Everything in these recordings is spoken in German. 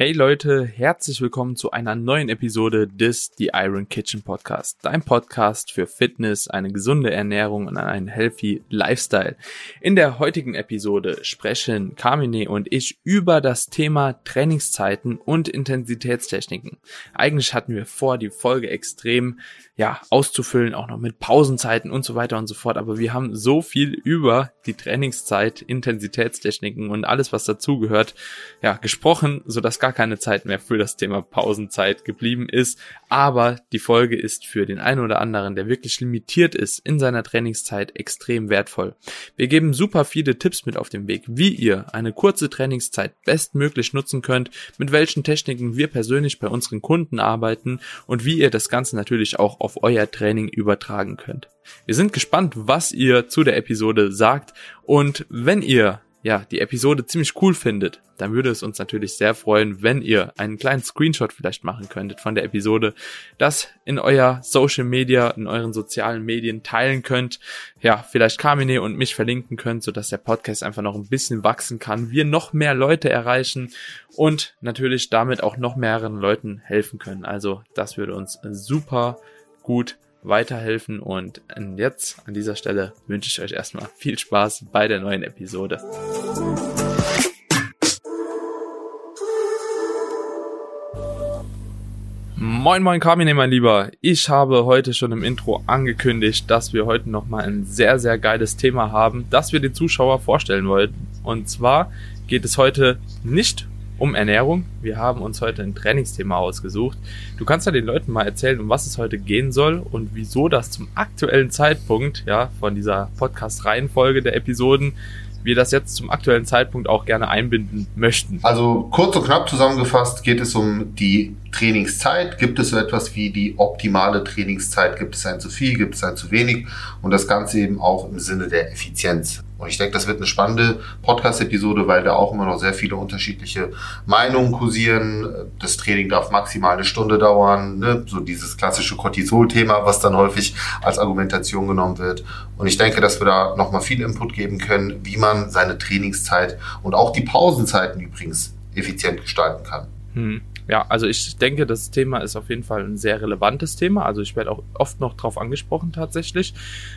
Hey Leute, herzlich willkommen zu einer neuen Episode des The Iron Kitchen Podcast. Dein Podcast für Fitness, eine gesunde Ernährung und einen healthy Lifestyle. In der heutigen Episode sprechen Carmine und ich über das Thema Trainingszeiten und Intensitätstechniken. Eigentlich hatten wir vor, die Folge extrem ja, auszufüllen, auch noch mit Pausenzeiten und so weiter und so fort. Aber wir haben so viel über die Trainingszeit, Intensitätstechniken und alles, was dazugehört, ja, gesprochen, so dass gar keine Zeit mehr für das Thema Pausenzeit geblieben ist. Aber die Folge ist für den einen oder anderen, der wirklich limitiert ist in seiner Trainingszeit, extrem wertvoll. Wir geben super viele Tipps mit auf den Weg, wie ihr eine kurze Trainingszeit bestmöglich nutzen könnt, mit welchen Techniken wir persönlich bei unseren Kunden arbeiten und wie ihr das Ganze natürlich auch auf euer Training übertragen könnt. Wir sind gespannt, was ihr zu der Episode sagt und wenn ihr ja, die Episode ziemlich cool findet, dann würde es uns natürlich sehr freuen, wenn ihr einen kleinen Screenshot vielleicht machen könntet von der Episode, das in euer Social Media, in euren sozialen Medien teilen könnt, ja, vielleicht Carmine und mich verlinken könnt, sodass der Podcast einfach noch ein bisschen wachsen kann, wir noch mehr Leute erreichen und natürlich damit auch noch mehreren Leuten helfen können. Also, das würde uns super gut weiterhelfen. Und jetzt an dieser Stelle wünsche ich euch erstmal viel Spaß bei der neuen Episode. Moin moin Carmine, mein Lieber. Ich habe heute schon im Intro angekündigt, dass wir heute nochmal ein sehr, sehr geiles Thema haben, das wir den Zuschauer vorstellen wollten. Und zwar geht es heute nicht um Ernährung. Wir haben uns heute ein Trainingsthema ausgesucht. Du kannst ja den Leuten mal erzählen, um was es heute gehen soll und wieso das zum aktuellen Zeitpunkt, ja, von dieser Podcast-Reihenfolge der Episoden, wir das jetzt zum aktuellen Zeitpunkt auch gerne einbinden möchten. Also kurz und knapp zusammengefasst geht es um die Trainingszeit. Gibt es so etwas wie die optimale Trainingszeit? Gibt es ein zu viel? Gibt es ein zu wenig? Und das Ganze eben auch im Sinne der Effizienz. Und ich denke, das wird eine spannende Podcast-Episode, weil da auch immer noch sehr viele unterschiedliche Meinungen kursieren. Das Training darf maximal eine Stunde dauern. Ne? So dieses klassische Cortisol-Thema, was dann häufig als Argumentation genommen wird. Und ich denke, dass wir da nochmal viel Input geben können, wie man seine Trainingszeit und auch die Pausenzeiten übrigens effizient gestalten kann. Hm. Ja, also ich denke, das Thema ist auf jeden Fall ein sehr relevantes Thema. Also ich werde auch oft noch drauf angesprochen tatsächlich.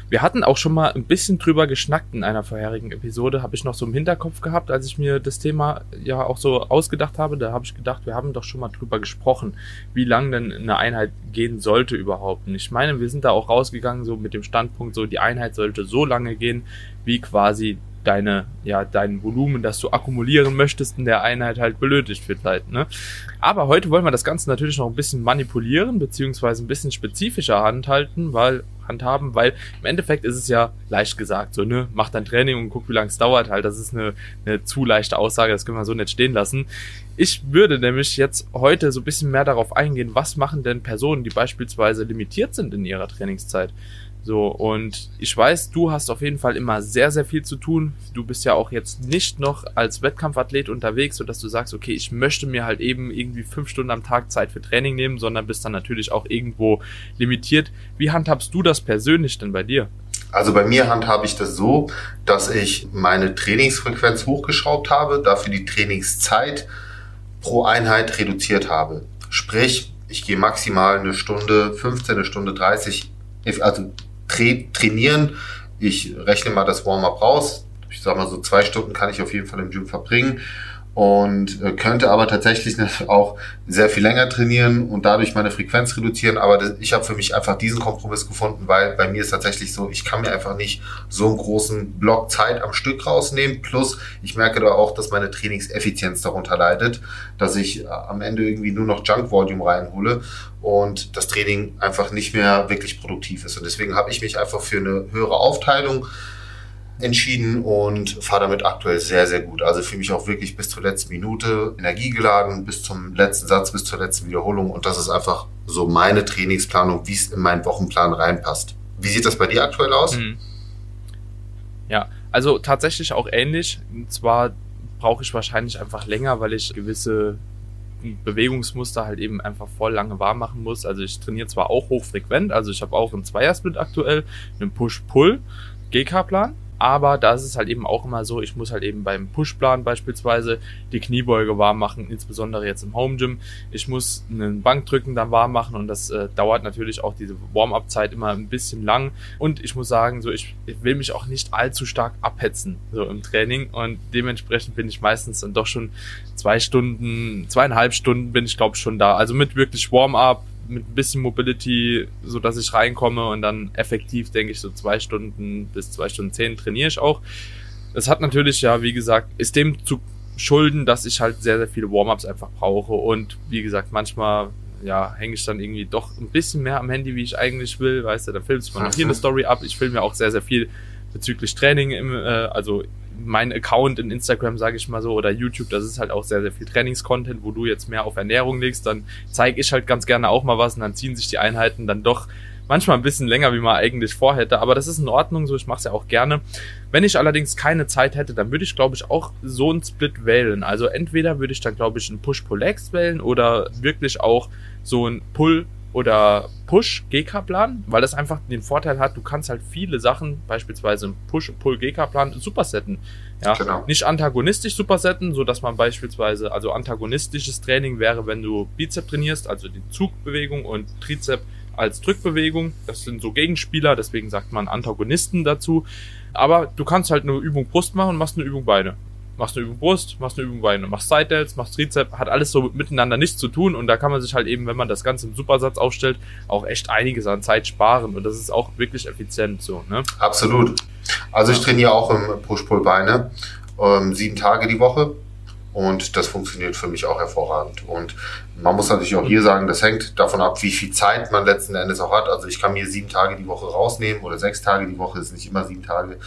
Wir hatten auch schon mal ein bisschen drüber geschnackt in einer vorherigen Episode, habe ich noch so im Hinterkopf gehabt, als ich mir das Thema ja auch so ausgedacht habe. Da habe ich gedacht, wir haben doch schon mal drüber gesprochen, wie lang denn eine Einheit gehen sollte überhaupt. Und ich meine, wir sind da auch rausgegangen so mit dem Standpunkt, so die Einheit sollte so lange gehen, wie quasi deine, ja, dein Volumen, das du akkumulieren möchtest in der Einheit halt benötigt wird halt, ne? Aber heute wollen wir das Ganze natürlich noch ein bisschen manipulieren, beziehungsweise ein bisschen spezifischer handhalten, weil, handhaben, weil im Endeffekt ist es ja leicht gesagt, so, ne, mach dein Training und guck, wie lange es dauert halt. Das ist eine, eine zu leichte Aussage, das können wir so nicht stehen lassen. Ich würde nämlich jetzt heute so ein bisschen mehr darauf eingehen, was machen denn Personen, die beispielsweise limitiert sind in ihrer Trainingszeit? So, und ich weiß, du hast auf jeden Fall immer sehr, sehr viel zu tun. Du bist ja auch jetzt nicht noch als Wettkampfathlet unterwegs, sodass du sagst, okay, ich möchte mir halt eben irgendwie fünf Stunden am Tag Zeit für Training nehmen, sondern bist dann natürlich auch irgendwo limitiert. Wie handhabst du das persönlich denn bei dir? Also bei mir handhabe ich das so, dass ich meine Trainingsfrequenz hochgeschraubt habe, dafür die Trainingszeit pro Einheit reduziert habe. Sprich, ich gehe maximal eine Stunde, 15, eine Stunde 30, also trainieren. Ich rechne mal das Warm-up raus. Ich sag mal so zwei Stunden kann ich auf jeden Fall im Gym verbringen und äh, könnte aber tatsächlich auch sehr viel länger trainieren und dadurch meine Frequenz reduzieren. Aber das, ich habe für mich einfach diesen Kompromiss gefunden, weil bei mir ist tatsächlich so, ich kann mir einfach nicht so einen großen Block Zeit am Stück rausnehmen. Plus ich merke da auch, dass meine Trainingseffizienz darunter leidet, dass ich äh, am Ende irgendwie nur noch Junk Volume reinhole und das Training einfach nicht mehr wirklich produktiv ist. Und deswegen habe ich mich einfach für eine höhere Aufteilung entschieden und fahre damit aktuell sehr, sehr gut. Also für mich auch wirklich bis zur letzten Minute Energie geladen, bis zum letzten Satz, bis zur letzten Wiederholung. Und das ist einfach so meine Trainingsplanung, wie es in meinen Wochenplan reinpasst. Wie sieht das bei dir aktuell aus? Mhm. Ja, also tatsächlich auch ähnlich. Und zwar brauche ich wahrscheinlich einfach länger, weil ich gewisse Bewegungsmuster halt eben einfach voll lange warm machen muss. Also ich trainiere zwar auch hochfrequent, also ich habe auch einen Zweiersplit aktuell, einen Push-Pull, GK-Plan, aber da ist es halt eben auch immer so, ich muss halt eben beim Pushplan beispielsweise die Kniebeuge warm machen, insbesondere jetzt im Home Gym. Ich muss einen Bankdrücken dann warm machen und das äh, dauert natürlich auch diese Warm-up-Zeit immer ein bisschen lang. Und ich muss sagen, so ich, ich will mich auch nicht allzu stark abhetzen so im Training und dementsprechend bin ich meistens dann doch schon zwei Stunden, zweieinhalb Stunden bin ich glaube schon da. Also mit wirklich Warm-up, mit ein bisschen Mobility, so dass ich reinkomme und dann effektiv, denke ich, so zwei Stunden bis zwei Stunden zehn trainiere ich auch. Das hat natürlich ja, wie gesagt, ist dem zu schulden, dass ich halt sehr, sehr viele Warm-ups einfach brauche und wie gesagt, manchmal ja, hänge ich dann irgendwie doch ein bisschen mehr am Handy, wie ich eigentlich will, weißt du, dann filmst man noch hier eine Story ab. Ich filme ja auch sehr, sehr viel bezüglich Training, im, äh, also mein Account in Instagram, sage ich mal so, oder YouTube, das ist halt auch sehr, sehr viel Trainingscontent, wo du jetzt mehr auf Ernährung legst, dann zeige ich halt ganz gerne auch mal was und dann ziehen sich die Einheiten dann doch manchmal ein bisschen länger, wie man eigentlich vorhätte, aber das ist in Ordnung, so ich mache es ja auch gerne. Wenn ich allerdings keine Zeit hätte, dann würde ich, glaube ich, auch so einen Split wählen. Also entweder würde ich dann, glaube ich, einen Push-Pull-Legs wählen oder wirklich auch so ein Pull oder Push-GK-Plan, weil das einfach den Vorteil hat, du kannst halt viele Sachen, beispielsweise im Push-Pull-GK-Plan, supersetten. Ja, genau. nicht antagonistisch supersetten, so dass man beispielsweise, also antagonistisches Training wäre, wenn du Bizep trainierst, also die Zugbewegung und Trizep als Drückbewegung. Das sind so Gegenspieler, deswegen sagt man Antagonisten dazu. Aber du kannst halt eine Übung Brust machen und machst eine Übung Beine machst eine Übung Brust, machst eine Übung Beine, machst Side Delts, machst Trizep, hat alles so miteinander nichts zu tun und da kann man sich halt eben, wenn man das Ganze im Supersatz aufstellt, auch echt einiges an Zeit sparen und das ist auch wirklich effizient so, ne? Absolut. Also ich trainiere auch im Push-Pull-Beine, ähm, sieben Tage die Woche und das funktioniert für mich auch hervorragend. Und man muss natürlich auch hier sagen, das hängt davon ab, wie viel Zeit man letzten Endes auch hat. Also ich kann mir sieben Tage die Woche rausnehmen oder sechs Tage die Woche, ist nicht immer sieben Tage.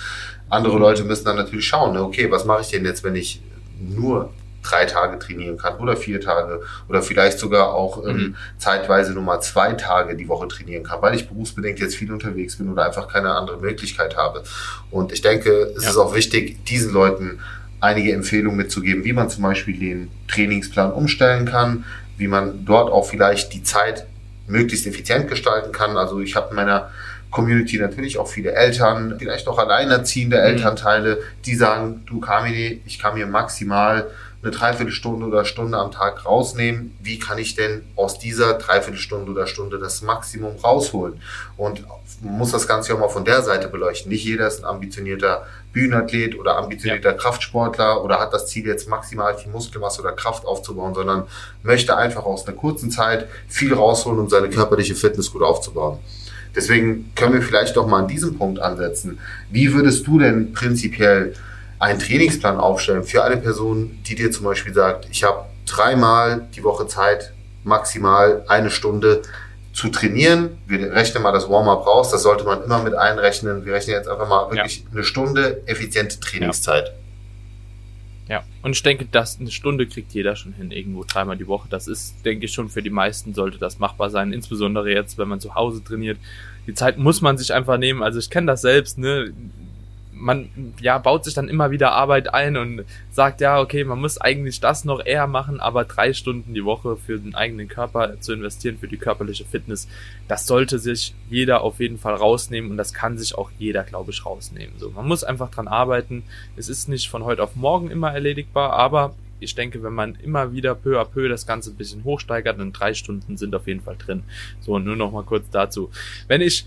Andere Leute müssen dann natürlich schauen, ne, okay, was mache ich denn jetzt, wenn ich nur drei Tage trainieren kann oder vier Tage oder vielleicht sogar auch ähm, mhm. zeitweise nur mal zwei Tage die Woche trainieren kann, weil ich berufsbedingt jetzt viel unterwegs bin oder einfach keine andere Möglichkeit habe. Und ich denke, es ja. ist auch wichtig, diesen Leuten einige Empfehlungen mitzugeben, wie man zum Beispiel den Trainingsplan umstellen kann, wie man dort auch vielleicht die Zeit möglichst effizient gestalten kann. Also ich habe in meiner Community natürlich auch viele Eltern, vielleicht auch alleinerziehende mhm. Elternteile, die sagen, du Kamini, ich kann mir maximal eine Dreiviertelstunde oder Stunde am Tag rausnehmen. Wie kann ich denn aus dieser Dreiviertelstunde oder Stunde das Maximum rausholen? Und man muss das Ganze auch mal von der Seite beleuchten. Nicht jeder ist ein ambitionierter Bühnenathlet oder ambitionierter ja. Kraftsportler oder hat das Ziel jetzt maximal viel Muskelmasse oder Kraft aufzubauen, sondern möchte einfach aus einer kurzen Zeit viel rausholen, um seine körperliche Fitness gut aufzubauen. Deswegen können wir vielleicht doch mal an diesem Punkt ansetzen. Wie würdest du denn prinzipiell einen Trainingsplan aufstellen für eine Person, die dir zum Beispiel sagt, ich habe dreimal die Woche Zeit, maximal eine Stunde zu trainieren. Wir rechnen mal das Warm-up raus, das sollte man immer mit einrechnen. Wir rechnen jetzt einfach mal wirklich ja. eine Stunde effiziente Trainingszeit. Ja. ja, und ich denke, dass eine Stunde kriegt jeder schon hin, irgendwo dreimal die Woche. Das ist, denke ich, schon für die meisten sollte das machbar sein, insbesondere jetzt, wenn man zu Hause trainiert. Die Zeit muss man sich einfach nehmen. Also ich kenne das selbst, ne? Man ja baut sich dann immer wieder Arbeit ein und sagt ja, okay, man muss eigentlich das noch eher machen, aber drei Stunden die Woche für den eigenen Körper zu investieren, für die körperliche Fitness, das sollte sich jeder auf jeden Fall rausnehmen und das kann sich auch jeder, glaube ich, rausnehmen. So, man muss einfach dran arbeiten. Es ist nicht von heute auf morgen immer erledigbar, aber ich denke, wenn man immer wieder peu à peu das Ganze ein bisschen hochsteigert, dann drei Stunden sind auf jeden Fall drin. So, nur noch mal kurz dazu. Wenn ich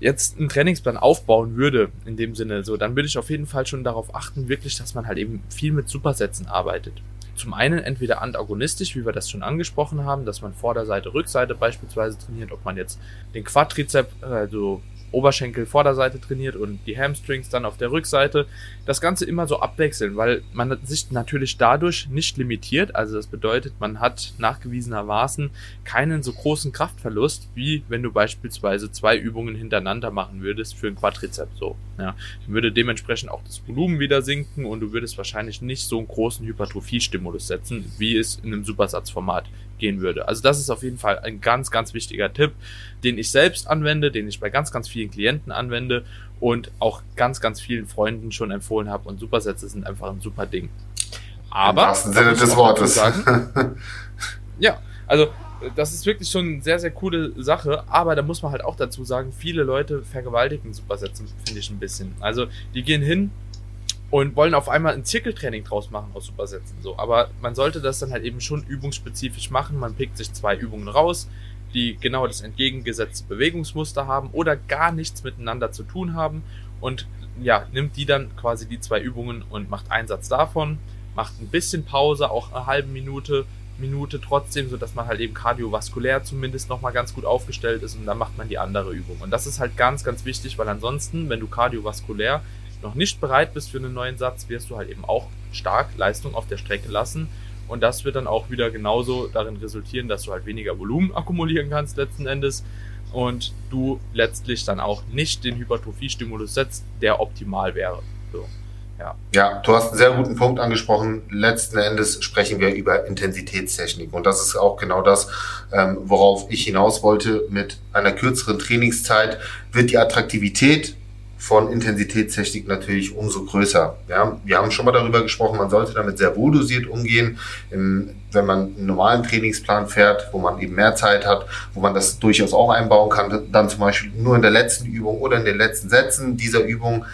jetzt einen Trainingsplan aufbauen würde, in dem Sinne, so, dann würde ich auf jeden Fall schon darauf achten, wirklich, dass man halt eben viel mit Supersätzen arbeitet. Zum einen entweder antagonistisch, wie wir das schon angesprochen haben, dass man Vorderseite, Rückseite beispielsweise trainiert, ob man jetzt den Quadrizep, also Oberschenkel Vorderseite trainiert und die Hamstrings dann auf der Rückseite. Das Ganze immer so abwechseln, weil man sich natürlich dadurch nicht limitiert. Also das bedeutet, man hat nachgewiesenermaßen keinen so großen Kraftverlust, wie wenn du beispielsweise zwei Übungen hintereinander machen würdest für ein Quadrizeps. So, ja. Dann würde dementsprechend auch das Volumen wieder sinken und du würdest wahrscheinlich nicht so einen großen Hypertrophie-Stimulus setzen, wie es in einem Supersatzformat gehen würde. Also das ist auf jeden Fall ein ganz, ganz wichtiger Tipp, den ich selbst anwende, den ich bei ganz, ganz vielen Klienten anwende und auch ganz, ganz vielen Freunden schon empfohlen habe. Und Supersätze sind einfach ein super Ding. Aber. Im wahrsten Sinne des Wortes. Sagen, ja, also das ist wirklich schon eine sehr, sehr coole Sache, aber da muss man halt auch dazu sagen, viele Leute vergewaltigen Supersätzen, finde ich ein bisschen. Also die gehen hin und wollen auf einmal ein Zirkeltraining draus machen aus Supersätzen. So. Aber man sollte das dann halt eben schon übungsspezifisch machen. Man pickt sich zwei Übungen raus, die genau das entgegengesetzte Bewegungsmuster haben oder gar nichts miteinander zu tun haben und ja, nimmt die dann quasi die zwei Übungen und macht einen Satz davon, macht ein bisschen Pause, auch eine halbe Minute, Minute trotzdem, so dass man halt eben kardiovaskulär zumindest nochmal ganz gut aufgestellt ist und dann macht man die andere Übung. Und das ist halt ganz, ganz wichtig, weil ansonsten, wenn du kardiovaskulär noch nicht bereit bist für einen neuen Satz, wirst du halt eben auch stark Leistung auf der Strecke lassen. Und das wird dann auch wieder genauso darin resultieren, dass du halt weniger Volumen akkumulieren kannst letzten Endes und du letztlich dann auch nicht den Hypertrophie-Stimulus setzt, der optimal wäre. So. Ja. ja, du hast einen sehr guten Punkt angesprochen. Letzten Endes sprechen wir über Intensitätstechnik. Und das ist auch genau das, ähm, worauf ich hinaus wollte. Mit einer kürzeren Trainingszeit wird die Attraktivität von Intensitätstechnik natürlich umso größer. Ja, wir haben schon mal darüber gesprochen, man sollte damit sehr wohl dosiert umgehen. Im, wenn man einen normalen Trainingsplan fährt, wo man eben mehr Zeit hat, wo man das durchaus auch einbauen kann, dann zum Beispiel nur in der letzten Übung oder in den letzten Sätzen dieser Übung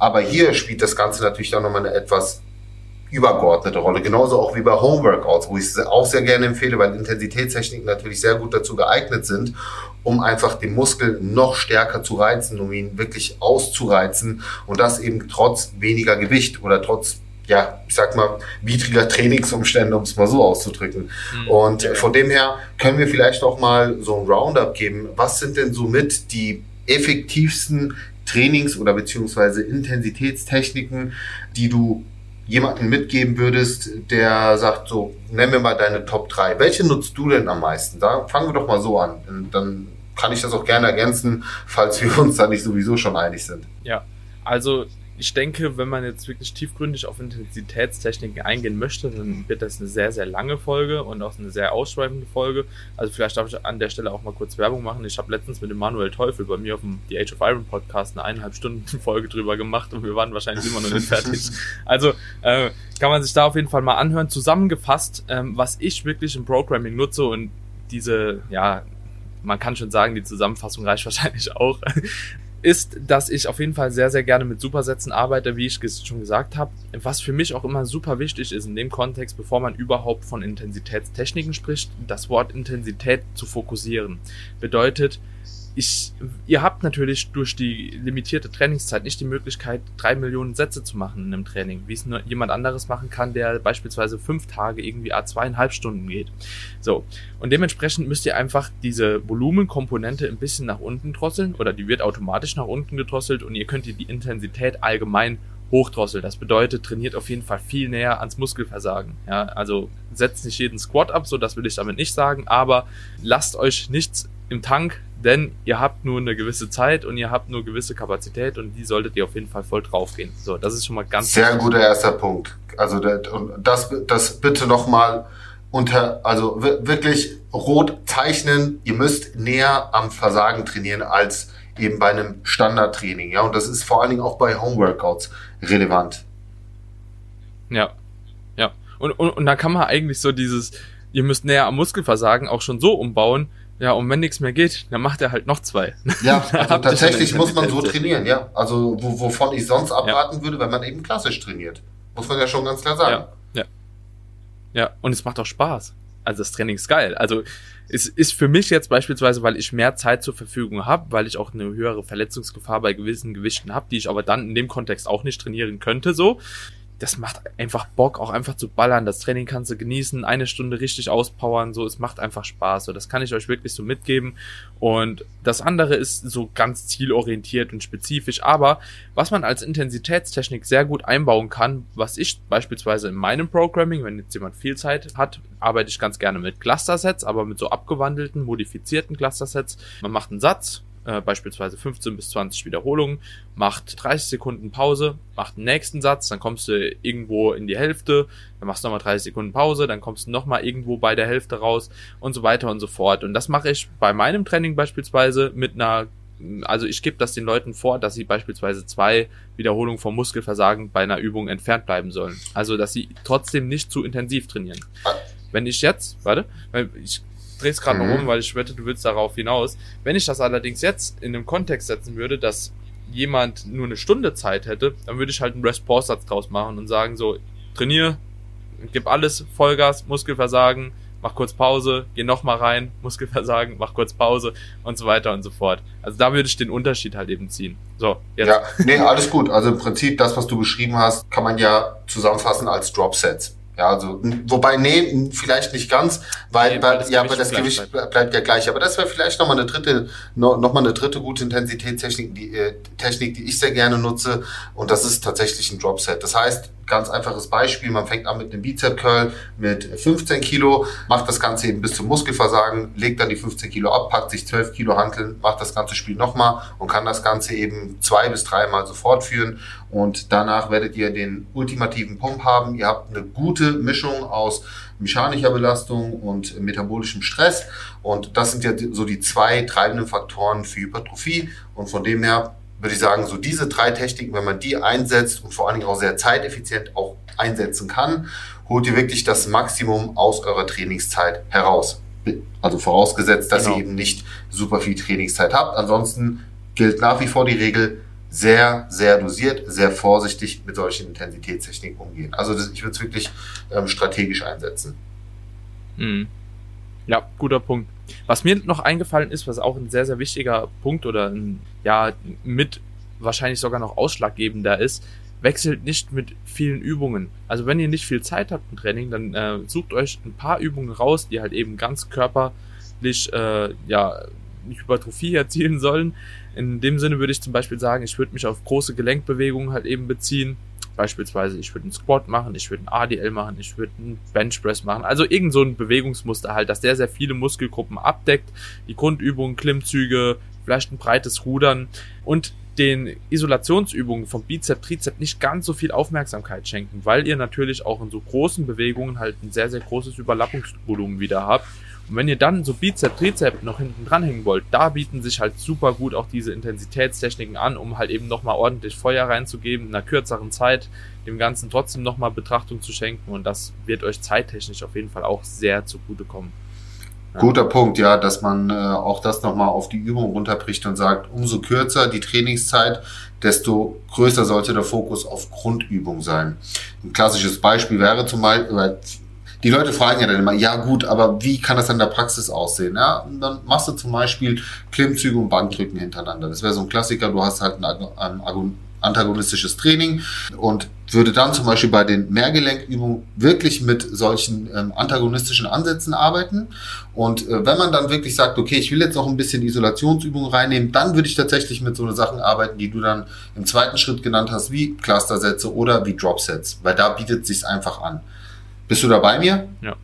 aber hier spielt das Ganze natürlich dann nochmal eine etwas übergeordnete Rolle. Genauso auch wie bei Homeworkouts, wo ich es auch sehr gerne empfehle, weil Intensitätstechniken natürlich sehr gut dazu geeignet sind, um einfach den Muskel noch stärker zu reizen, um ihn wirklich auszureizen und das eben trotz weniger Gewicht oder trotz ja, ich sag mal, widriger Trainingsumstände, um es mal so auszudrücken. Mhm. Und ja. von dem her können wir vielleicht auch mal so ein Roundup geben. Was sind denn somit die effektivsten Trainings- oder beziehungsweise Intensitätstechniken, die du jemanden mitgeben würdest, der sagt, so, nenn mir mal deine Top 3. Welche nutzt du denn am meisten? Da fangen wir doch mal so an. Und dann kann ich das auch gerne ergänzen, falls wir uns da nicht sowieso schon einig sind. Ja, also ich denke, wenn man jetzt wirklich tiefgründig auf Intensitätstechniken eingehen möchte, dann wird das eine sehr, sehr lange Folge und auch eine sehr ausschweifende Folge. Also vielleicht darf ich an der Stelle auch mal kurz Werbung machen. Ich habe letztens mit dem Manuel Teufel bei mir auf dem The Age of Iron Podcast eine eineinhalb Stunden Folge drüber gemacht und wir waren wahrscheinlich immer noch nicht fertig. Also äh, kann man sich da auf jeden Fall mal anhören. Zusammengefasst, ähm, was ich wirklich im Programming nutze und diese, ja, man kann schon sagen, die Zusammenfassung reicht wahrscheinlich auch ist, dass ich auf jeden Fall sehr, sehr gerne mit Supersätzen arbeite, wie ich schon gesagt habe. Was für mich auch immer super wichtig ist in dem Kontext, bevor man überhaupt von Intensitätstechniken spricht, das Wort Intensität zu fokussieren. Bedeutet, ich, ihr habt natürlich durch die limitierte Trainingszeit nicht die Möglichkeit, drei Millionen Sätze zu machen in einem Training, wie es nur jemand anderes machen kann, der beispielsweise fünf Tage irgendwie a zweieinhalb Stunden geht. So. Und dementsprechend müsst ihr einfach diese Volumenkomponente ein bisschen nach unten drosseln oder die wird automatisch nach unten gedrosselt und ihr könnt die Intensität allgemein hochdrosseln. Das bedeutet, trainiert auf jeden Fall viel näher ans Muskelversagen. Ja, also setzt nicht jeden Squat ab, so das will ich damit nicht sagen, aber lasst euch nichts im Tank, denn ihr habt nur eine gewisse Zeit und ihr habt nur gewisse Kapazität und die solltet ihr auf jeden Fall voll draufgehen. So, das ist schon mal ganz sehr guter erster Punkt. Also das, das bitte noch mal unter, also wirklich rot zeichnen. Ihr müsst näher am Versagen trainieren als eben bei einem Standardtraining. Ja, und das ist vor allen Dingen auch bei Homeworkouts relevant. Ja, ja. Und, und, und da kann man eigentlich so dieses, ihr müsst näher am Muskelversagen auch schon so umbauen, ja, und wenn nichts mehr geht, dann macht er halt noch zwei. Ja, also tatsächlich muss man so trainieren, ja. Also wo, wovon ich sonst abraten ja. würde, wenn man eben klassisch trainiert. Muss man ja schon ganz klar sagen. Ja, ja. ja. und es macht auch Spaß. Also das Training ist geil. Also es ist für mich jetzt beispielsweise, weil ich mehr Zeit zur Verfügung habe, weil ich auch eine höhere Verletzungsgefahr bei gewissen Gewichten habe, die ich aber dann in dem Kontext auch nicht trainieren könnte, so das macht einfach Bock, auch einfach zu ballern. Das Training kannst du genießen, eine Stunde richtig auspowern, so, es macht einfach Spaß. So, das kann ich euch wirklich so mitgeben. Und das andere ist so ganz zielorientiert und spezifisch. Aber was man als Intensitätstechnik sehr gut einbauen kann, was ich beispielsweise in meinem Programming, wenn jetzt jemand viel Zeit hat, arbeite ich ganz gerne mit Cluster-Sets, aber mit so abgewandelten, modifizierten Cluster-Sets. Man macht einen Satz, äh, beispielsweise 15 bis 20 Wiederholungen, macht 30 Sekunden Pause, macht den nächsten Satz, dann kommst du irgendwo in die Hälfte, dann machst du nochmal 30 Sekunden Pause, dann kommst du nochmal irgendwo bei der Hälfte raus und so weiter und so fort. Und das mache ich bei meinem Training beispielsweise mit einer also ich gebe das den Leuten vor, dass sie beispielsweise zwei Wiederholungen vom Muskelversagen bei einer Übung entfernt bleiben sollen. Also dass sie trotzdem nicht zu intensiv trainieren. Wenn ich jetzt, warte, ich drehe es gerade mhm. noch um, weil ich wette, du willst darauf hinaus. Wenn ich das allerdings jetzt in dem Kontext setzen würde, dass jemand nur eine Stunde Zeit hätte, dann würde ich halt einen Rest-Pause-Satz draus machen und sagen so, trainier, gib alles, Vollgas, Muskelversagen, mach kurz Pause, geh nochmal rein, Muskelversagen, mach kurz Pause und so weiter und so fort. Also da würde ich den Unterschied halt eben ziehen. So, jetzt. Ja, nee, alles gut. Also im Prinzip das, was du beschrieben hast, kann man ja zusammenfassen als Drop-Sets. Ja, also, wobei, nee, vielleicht nicht ganz, weil, nee, weil ja, aber das Gewicht bleibt. bleibt ja gleich. Aber das wäre vielleicht nochmal eine dritte, noch, noch mal eine dritte gute Intensitätstechnik, die, äh, Technik, die ich sehr gerne nutze. Und das ist tatsächlich ein Drop-Set. Das heißt, Ganz einfaches Beispiel, man fängt an mit einem Bizep Curl mit 15 Kilo, macht das Ganze eben bis zum Muskelversagen, legt dann die 15 Kilo ab, packt sich 12 Kilo Hanteln, macht das ganze Spiel nochmal und kann das Ganze eben zwei bis dreimal so fortführen und danach werdet ihr den ultimativen Pump haben. Ihr habt eine gute Mischung aus mechanischer Belastung und metabolischem Stress. Und das sind ja so die zwei treibenden Faktoren für Hypertrophie. Und von dem her würde ich sagen, so diese drei Techniken, wenn man die einsetzt und vor allen Dingen auch sehr zeiteffizient auch einsetzen kann, holt ihr wirklich das Maximum aus eurer Trainingszeit heraus. Also vorausgesetzt, dass genau. ihr eben nicht super viel Trainingszeit habt. Ansonsten gilt nach wie vor die Regel, sehr, sehr dosiert, sehr vorsichtig mit solchen Intensitätstechniken umgehen. Also das, ich würde es wirklich ähm, strategisch einsetzen. Mhm. Ja, guter Punkt. Was mir noch eingefallen ist, was auch ein sehr, sehr wichtiger Punkt oder ein, ja, mit wahrscheinlich sogar noch ausschlaggebender ist, wechselt nicht mit vielen Übungen. Also wenn ihr nicht viel Zeit habt im Training, dann äh, sucht euch ein paar Übungen raus, die halt eben ganz körperlich, äh, ja, Hypertrophie erzielen sollen. In dem Sinne würde ich zum Beispiel sagen, ich würde mich auf große Gelenkbewegungen halt eben beziehen. Beispielsweise, ich würde einen Squat machen, ich würde einen ADL machen, ich würde einen Benchpress machen. Also irgend so ein Bewegungsmuster halt, das sehr, sehr viele Muskelgruppen abdeckt. Die Grundübungen, Klimmzüge, vielleicht ein breites Rudern und den Isolationsübungen vom Bizep, Trizep nicht ganz so viel Aufmerksamkeit schenken, weil ihr natürlich auch in so großen Bewegungen halt ein sehr, sehr großes Überlappungsvolumen wieder habt. Und wenn ihr dann so Bizep, Trizep noch hinten dranhängen wollt, da bieten sich halt super gut auch diese Intensitätstechniken an, um halt eben nochmal ordentlich Feuer reinzugeben, in einer kürzeren Zeit, dem Ganzen trotzdem nochmal Betrachtung zu schenken und das wird euch zeittechnisch auf jeden Fall auch sehr zugutekommen. Guter Punkt, ja, dass man äh, auch das nochmal auf die Übung runterbricht und sagt, umso kürzer die Trainingszeit, desto größer sollte der Fokus auf Grundübung sein. Ein klassisches Beispiel wäre zum Beispiel, die Leute fragen ja dann immer, ja gut, aber wie kann das in der Praxis aussehen? Ja, und dann machst du zum Beispiel Klimmzüge und Bankdrücken hintereinander. Das wäre so ein Klassiker, du hast halt ein, ein antagonistisches Training und würde dann zum Beispiel bei den Mehrgelenkübungen wirklich mit solchen ähm, antagonistischen Ansätzen arbeiten. Und äh, wenn man dann wirklich sagt, okay, ich will jetzt noch ein bisschen Isolationsübungen reinnehmen, dann würde ich tatsächlich mit so eine Sachen arbeiten, die du dann im zweiten Schritt genannt hast, wie Clustersätze oder wie Dropsets, weil da bietet es sich einfach an. Bist du da bei mir? Ja.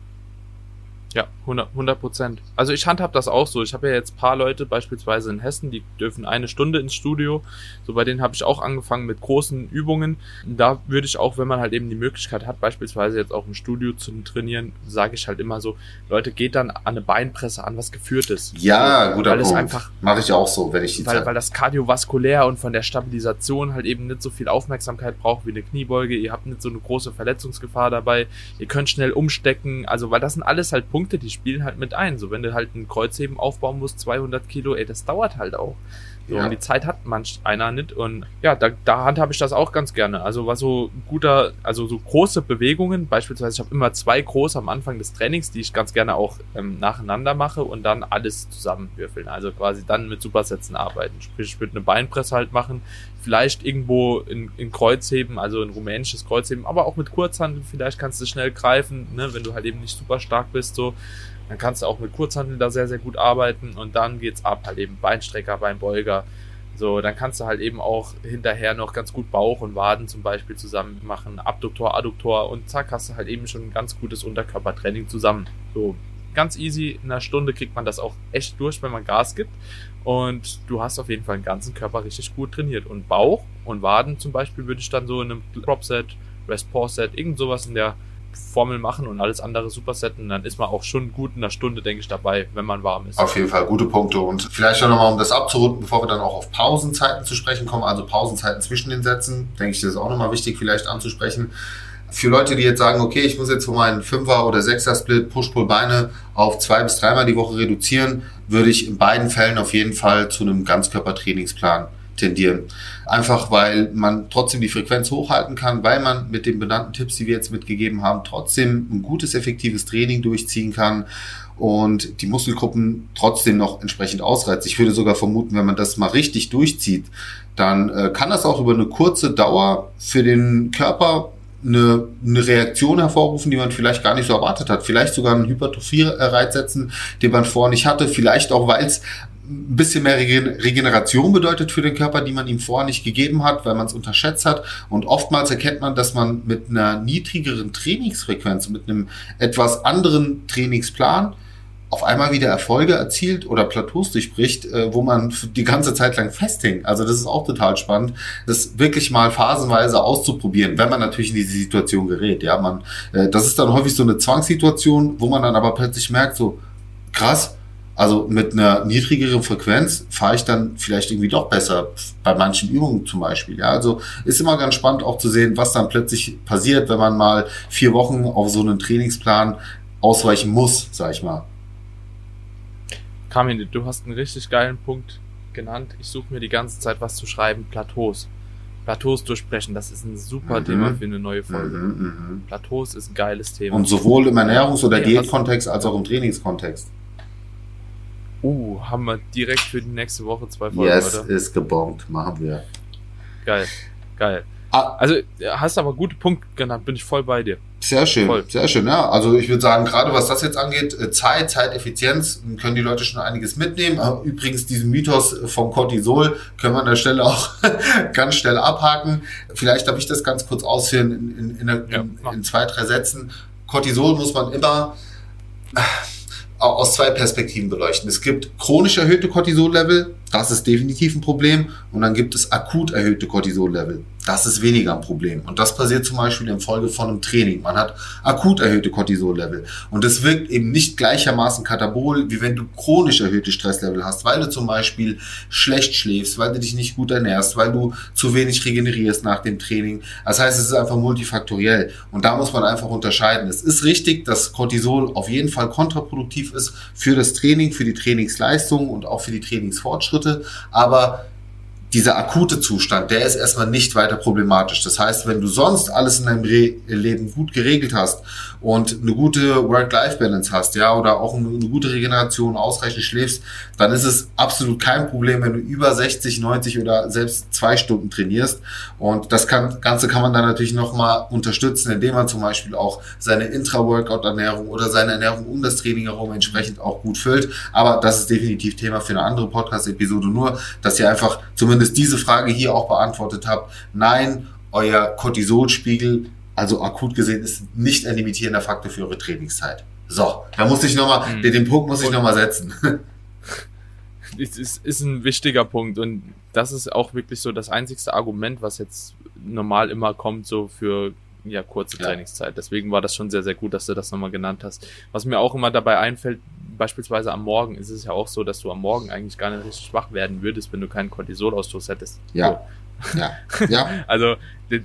Ja, 100 Prozent. Also ich handhab das auch so. Ich habe ja jetzt paar Leute, beispielsweise in Hessen, die dürfen eine Stunde ins Studio. So bei denen habe ich auch angefangen mit großen Übungen. Da würde ich auch, wenn man halt eben die Möglichkeit hat, beispielsweise jetzt auch im Studio zu trainieren, sage ich halt immer so, Leute, geht dann an eine Beinpresse an, was geführt ist. Ja, guter weil Punkt. Es einfach, Mache ich auch so, wenn ich die weil, Zeit. Weil das kardiovaskulär und von der Stabilisation halt eben nicht so viel Aufmerksamkeit braucht wie eine Kniebeuge. Ihr habt nicht so eine große Verletzungsgefahr dabei. Ihr könnt schnell umstecken. Also, weil das sind alles halt Punkte, Punkte, die spielen halt mit ein. So, wenn du halt ein Kreuzheben aufbauen musst, 200 Kilo, ey, das dauert halt auch. So, ja. und die Zeit hat manch einer nicht. Und ja, da, da handhabe ich das auch ganz gerne. Also war so guter, also so große Bewegungen, beispielsweise, ich habe immer zwei große am Anfang des Trainings, die ich ganz gerne auch ähm, nacheinander mache und dann alles zusammenwürfeln. Also quasi dann mit Supersätzen arbeiten. Sprich, ich würde eine Beinpresse halt machen, vielleicht irgendwo in, in Kreuzheben, also ein rumänisches Kreuzheben, aber auch mit Kurzhandel, vielleicht kannst du schnell greifen, ne, wenn du halt eben nicht super stark bist, so. Dann kannst du auch mit Kurzhandel da sehr, sehr gut arbeiten und dann geht's ab, halt eben Beinstrecker, Beinbeuger. So, dann kannst du halt eben auch hinterher noch ganz gut Bauch und Waden zum Beispiel zusammen machen, Abduktor, Adduktor und zack, hast du halt eben schon ein ganz gutes Unterkörpertraining zusammen. So, ganz easy, in einer Stunde kriegt man das auch echt durch, wenn man Gas gibt. Und du hast auf jeden Fall den ganzen Körper richtig gut trainiert. Und Bauch und Waden zum Beispiel würde ich dann so in einem Drop-Set, Rest-Pause-Set, irgend sowas in der Formel machen und alles andere supersetten, dann ist man auch schon gut in einer Stunde, denke ich, dabei, wenn man warm ist. Auf jeden Fall gute Punkte. Und vielleicht noch mal, um das abzurunden, bevor wir dann auch auf Pausenzeiten zu sprechen kommen, also Pausenzeiten zwischen den Sätzen, denke ich, das ist auch nochmal wichtig, vielleicht anzusprechen. für Leute, die jetzt sagen, okay, ich muss jetzt von meinen Fünfer- oder Sechser-Split Push-Pull-Beine auf zwei bis dreimal die Woche reduzieren, würde ich in beiden Fällen auf jeden Fall zu einem Ganzkörpertrainingsplan tendieren. Einfach weil man trotzdem die Frequenz hochhalten kann, weil man mit den benannten Tipps, die wir jetzt mitgegeben haben, trotzdem ein gutes, effektives Training durchziehen kann und die Muskelgruppen trotzdem noch entsprechend ausreizt. Ich würde sogar vermuten, wenn man das mal richtig durchzieht, dann äh, kann das auch über eine kurze Dauer für den Körper eine, eine Reaktion hervorrufen, die man vielleicht gar nicht so erwartet hat. Vielleicht sogar einen Hypertrophie-Reiz setzen, den man vorher nicht hatte. Vielleicht auch, weil es ein bisschen mehr Regeneration bedeutet für den Körper, die man ihm vorher nicht gegeben hat, weil man es unterschätzt hat. Und oftmals erkennt man, dass man mit einer niedrigeren Trainingsfrequenz, mit einem etwas anderen Trainingsplan auf einmal wieder Erfolge erzielt oder Plateaus durchbricht, äh, wo man die ganze Zeit lang festhängt. Also das ist auch total spannend, das wirklich mal phasenweise auszuprobieren, wenn man natürlich in diese Situation gerät. Ja, man, äh, das ist dann häufig so eine Zwangssituation, wo man dann aber plötzlich merkt, so krass, also mit einer niedrigeren Frequenz fahre ich dann vielleicht irgendwie doch besser bei manchen Übungen zum Beispiel. Ja, also ist immer ganz spannend auch zu sehen, was dann plötzlich passiert, wenn man mal vier Wochen auf so einen Trainingsplan ausweichen muss, sag ich mal. Carmine, du hast einen richtig geilen Punkt genannt. Ich suche mir die ganze Zeit was zu schreiben. Plateaus. Plateaus durchbrechen, das ist ein super mhm. Thema für eine neue Folge. Mhm, mhm. Plateaus ist ein geiles Thema. Und sowohl im Ernährungs- oder Diätkontext als auch im Trainingskontext. Uh, haben wir direkt für die nächste Woche zwei Folgen, yes, oder? ist gebongt, machen wir. Geil, geil. Ah, also hast aber gute Punkte genannt, bin ich voll bei dir. Sehr schön, voll. sehr schön. Ja, also ich würde sagen, gerade was das jetzt angeht, äh, Zeit, Zeiteffizienz, können die Leute schon einiges mitnehmen. Äh, übrigens diesen Mythos vom Cortisol können wir an der Stelle auch ganz schnell abhaken. Vielleicht darf ich das ganz kurz ausführen in, in, in, in, ja, in zwei, drei Sätzen. Cortisol muss man immer aus zwei Perspektiven beleuchten. Es gibt chronisch erhöhte Cortisol-Level, das ist definitiv ein Problem. Und dann gibt es akut erhöhte Cortisol-Level. Das ist weniger ein Problem. Und das passiert zum Beispiel in Folge von einem Training. Man hat akut erhöhte Cortisol-Level. Und das wirkt eben nicht gleichermaßen katabol, wie wenn du chronisch erhöhte Stresslevel hast, weil du zum Beispiel schlecht schläfst, weil du dich nicht gut ernährst, weil du zu wenig regenerierst nach dem Training. Das heißt, es ist einfach multifaktoriell. Und da muss man einfach unterscheiden. Es ist richtig, dass Cortisol auf jeden Fall kontraproduktiv ist für das Training, für die Trainingsleistung und auch für die Trainingsfortschritte. Aber dieser akute Zustand, der ist erstmal nicht weiter problematisch. Das heißt, wenn du sonst alles in deinem Re Leben gut geregelt hast und eine gute Work-Life-Balance hast, ja, oder auch eine, gute Regeneration, ausreichend schläfst, dann ist es absolut kein Problem, wenn du über 60, 90 oder selbst zwei Stunden trainierst. Und das kann, Ganze kann man dann natürlich nochmal unterstützen, indem man zum Beispiel auch seine Intra-Workout-Ernährung oder seine Ernährung um das Training herum entsprechend auch gut füllt. Aber das ist definitiv Thema für eine andere Podcast-Episode. Nur, dass ihr einfach zumindest diese Frage hier auch beantwortet habt. Nein, euer Cortisolspiegel also akut gesehen ist nicht ein limitierender Faktor für eure Trainingszeit. So, da muss ich nochmal, mhm. den, den Punkt muss ich nochmal setzen. ist, ist, ist ein wichtiger Punkt und das ist auch wirklich so das einzigste Argument, was jetzt normal immer kommt, so für ja, kurze ja. Trainingszeit. Deswegen war das schon sehr, sehr gut, dass du das nochmal genannt hast. Was mir auch immer dabei einfällt, beispielsweise am Morgen ist es ja auch so, dass du am Morgen eigentlich gar nicht richtig schwach werden würdest, wenn du keinen Cortisolausstoß hättest. Ja. So. Ja. ja. also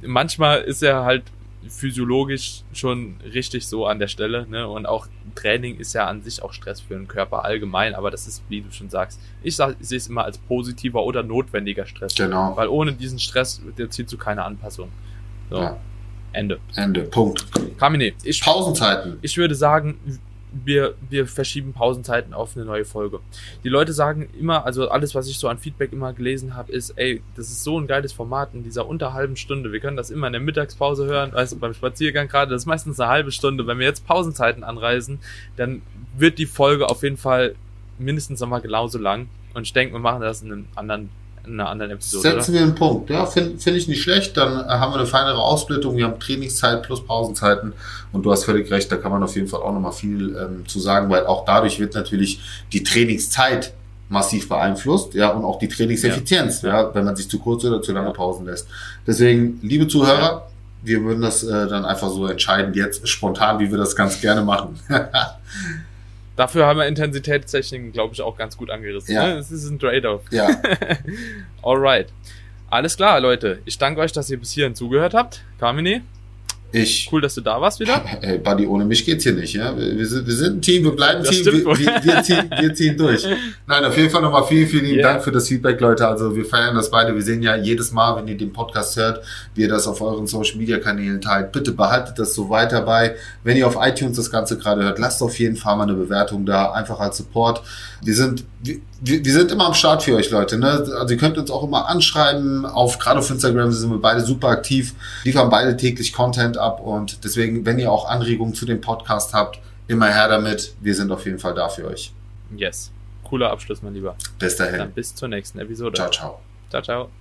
manchmal ist er halt physiologisch schon richtig so an der Stelle. Ne? Und auch Training ist ja an sich auch Stress für den Körper allgemein, aber das ist, wie du schon sagst, ich, sag, ich sehe es immer als positiver oder notwendiger Stress. Genau. Weil ohne diesen Stress erzielt zu keine Anpassung. So. Ja. Ende. Ende. Punkt. Kamine, ich, Pausenzeiten. Ich würde sagen, wir, wir verschieben Pausenzeiten auf eine neue Folge. Die Leute sagen immer, also alles, was ich so an Feedback immer gelesen habe, ist, ey, das ist so ein geiles Format in dieser unter halben Stunde. Wir können das immer in der Mittagspause hören, also beim Spaziergang gerade, das ist meistens eine halbe Stunde. Wenn wir jetzt Pausenzeiten anreisen, dann wird die Folge auf jeden Fall mindestens nochmal genauso lang. Und ich denke, wir machen das in einem anderen in einer anderen Episode. Setzen oder? wir einen Punkt. Ja, finde find ich nicht schlecht. Dann äh, haben wir eine feinere Ausblittung. Wir haben Trainingszeit plus Pausenzeiten. Und du hast völlig recht, da kann man auf jeden Fall auch nochmal viel ähm, zu sagen, weil auch dadurch wird natürlich die Trainingszeit massiv beeinflusst, ja, und auch die Trainingseffizienz, ja. ja, wenn man sich zu kurz oder zu lange Pausen lässt. Deswegen, liebe Zuhörer, wir würden das äh, dann einfach so entscheiden, jetzt spontan, wie wir das ganz gerne machen. Dafür haben wir Intensitätstechniken, glaube ich, auch ganz gut angerissen. Ja. Ne? Das ist ein Trade-off. Ja. Alright. Alles klar, Leute. Ich danke euch, dass ihr bis hierhin zugehört habt. Carmine. Ich. Cool, dass du da warst wieder. Hey, Buddy, ohne mich geht's hier nicht. Ja? Wir, sind, wir sind ein Team, wir bleiben ein Das Team, wir, wir, wir, ziehen, wir ziehen durch. Nein, auf jeden Fall nochmal vielen, vielen lieben Ja. Dank für das Feedback, Leute. Also wir feiern das beide. Wir sehen ja jedes Mal, wenn ihr den Podcast hört, wie ihr das auf euren Social Media Kanälen teilt. Bitte behaltet das so weiter bei. Wenn ihr auf iTunes das Ganze gerade hört, lasst auf jeden Fall mal eine Bewertung da, einfach als Support. Wir sind, wir, wir wir sind immer am Start für euch, Leute. Ne? Also ihr könnt uns auch immer anschreiben. Auf, gerade auf Instagram sind wir beide super aktiv, liefern beide täglich Content ab und deswegen, wenn ihr auch Anregungen zu dem Podcast habt, immer her damit. Wir sind auf jeden Fall da für euch. Yes. Cooler Abschluss, mein Lieber. Bis dahin. Dann bis zur nächsten Episode. Ciao, ciao. ciao. ciao.